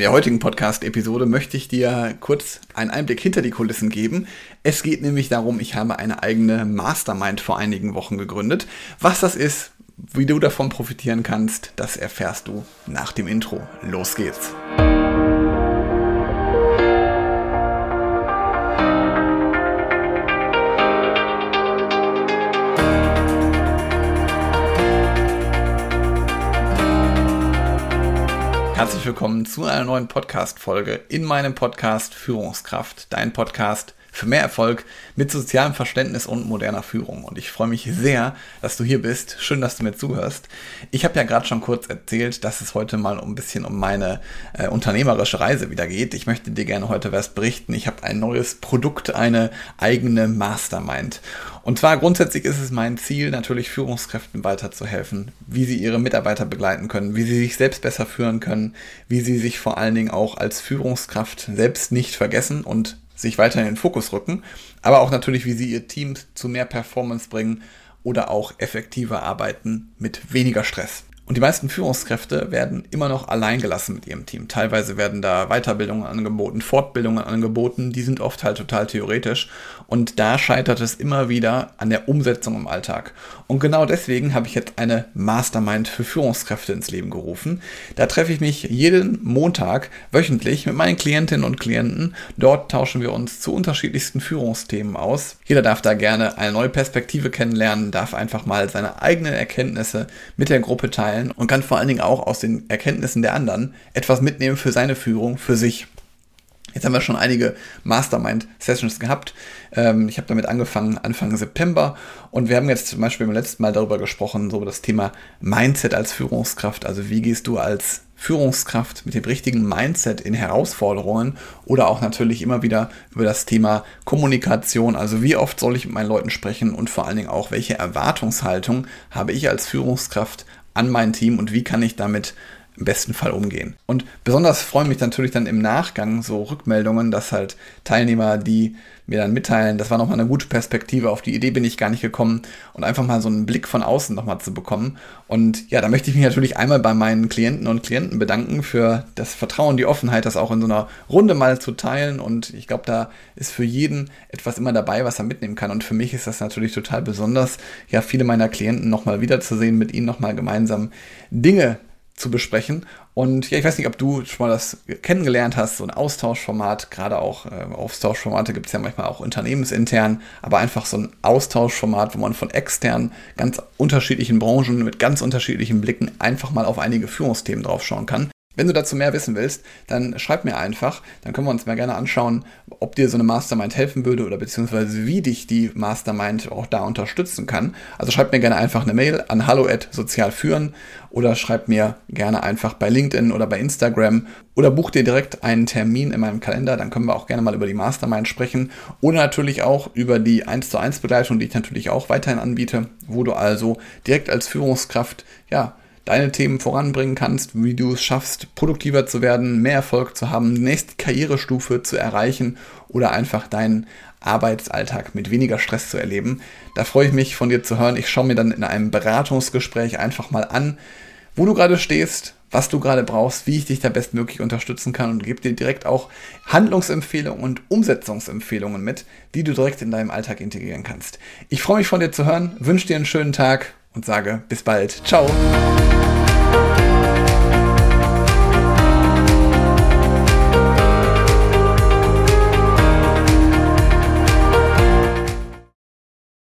In der heutigen Podcast-Episode möchte ich dir kurz einen Einblick hinter die Kulissen geben. Es geht nämlich darum, ich habe eine eigene Mastermind vor einigen Wochen gegründet. Was das ist, wie du davon profitieren kannst, das erfährst du nach dem Intro. Los geht's! Herzlich willkommen zu einer neuen Podcast-Folge in meinem Podcast Führungskraft, dein Podcast für mehr Erfolg mit sozialem Verständnis und moderner Führung. Und ich freue mich sehr, dass du hier bist. Schön, dass du mir zuhörst. Ich habe ja gerade schon kurz erzählt, dass es heute mal ein bisschen um meine äh, unternehmerische Reise wieder geht. Ich möchte dir gerne heute was berichten. Ich habe ein neues Produkt, eine eigene Mastermind. Und zwar grundsätzlich ist es mein Ziel, natürlich Führungskräften weiterzuhelfen, wie sie ihre Mitarbeiter begleiten können, wie sie sich selbst besser führen können, wie sie sich vor allen Dingen auch als Führungskraft selbst nicht vergessen und sich weiter in den Fokus rücken, aber auch natürlich, wie sie ihr Team zu mehr Performance bringen oder auch effektiver arbeiten mit weniger Stress. Und die meisten Führungskräfte werden immer noch allein gelassen mit ihrem Team. Teilweise werden da Weiterbildungen angeboten, Fortbildungen angeboten, die sind oft halt total theoretisch. Und da scheitert es immer wieder an der Umsetzung im Alltag. Und genau deswegen habe ich jetzt eine Mastermind für Führungskräfte ins Leben gerufen. Da treffe ich mich jeden Montag wöchentlich mit meinen Klientinnen und Klienten. Dort tauschen wir uns zu unterschiedlichsten Führungsthemen aus. Jeder darf da gerne eine neue Perspektive kennenlernen, darf einfach mal seine eigenen Erkenntnisse mit der Gruppe teilen teilen und kann vor allen Dingen auch aus den Erkenntnissen der anderen etwas mitnehmen für seine Führung, für sich. Jetzt haben wir schon einige Mastermind-Sessions gehabt. Ähm, ich habe damit angefangen Anfang September und wir haben jetzt zum Beispiel beim letzten Mal darüber gesprochen, so das Thema Mindset als Führungskraft. Also wie gehst du als Führungskraft mit dem richtigen Mindset in Herausforderungen oder auch natürlich immer wieder über das Thema Kommunikation. Also wie oft soll ich mit meinen Leuten sprechen und vor allen Dingen auch, welche Erwartungshaltung habe ich als Führungskraft an mein Team und wie kann ich damit im besten Fall umgehen. Und besonders freuen mich natürlich dann im Nachgang so Rückmeldungen, dass halt Teilnehmer, die mir dann mitteilen, das war nochmal eine gute Perspektive, auf die Idee bin ich gar nicht gekommen und einfach mal so einen Blick von außen nochmal zu bekommen. Und ja, da möchte ich mich natürlich einmal bei meinen Klienten und Klienten bedanken für das Vertrauen, die Offenheit, das auch in so einer Runde mal zu teilen. Und ich glaube, da ist für jeden etwas immer dabei, was er mitnehmen kann. Und für mich ist das natürlich total besonders, ja, viele meiner Klienten nochmal wiederzusehen, mit ihnen nochmal gemeinsam Dinge zu besprechen. Und ja, ich weiß nicht, ob du schon mal das kennengelernt hast, so ein Austauschformat, gerade auch äh, Austauschformate gibt es ja manchmal auch unternehmensintern, aber einfach so ein Austauschformat, wo man von extern ganz unterschiedlichen Branchen mit ganz unterschiedlichen Blicken einfach mal auf einige Führungsthemen draufschauen kann. Wenn du dazu mehr wissen willst, dann schreib mir einfach. Dann können wir uns mal gerne anschauen, ob dir so eine Mastermind helfen würde oder beziehungsweise wie dich die Mastermind auch da unterstützen kann. Also schreib mir gerne einfach eine Mail an hallo@sozialführen oder schreib mir gerne einfach bei LinkedIn oder bei Instagram oder buch dir direkt einen Termin in meinem Kalender. Dann können wir auch gerne mal über die Mastermind sprechen oder natürlich auch über die 1 zu 1 Begleitung, die ich natürlich auch weiterhin anbiete, wo du also direkt als Führungskraft ja deine Themen voranbringen kannst, wie du es schaffst, produktiver zu werden, mehr Erfolg zu haben, die nächste Karrierestufe zu erreichen oder einfach deinen Arbeitsalltag mit weniger Stress zu erleben. Da freue ich mich von dir zu hören. Ich schaue mir dann in einem Beratungsgespräch einfach mal an, wo du gerade stehst, was du gerade brauchst, wie ich dich da bestmöglich unterstützen kann und gebe dir direkt auch Handlungsempfehlungen und Umsetzungsempfehlungen mit, die du direkt in deinem Alltag integrieren kannst. Ich freue mich von dir zu hören, wünsche dir einen schönen Tag und sage bis bald. Ciao.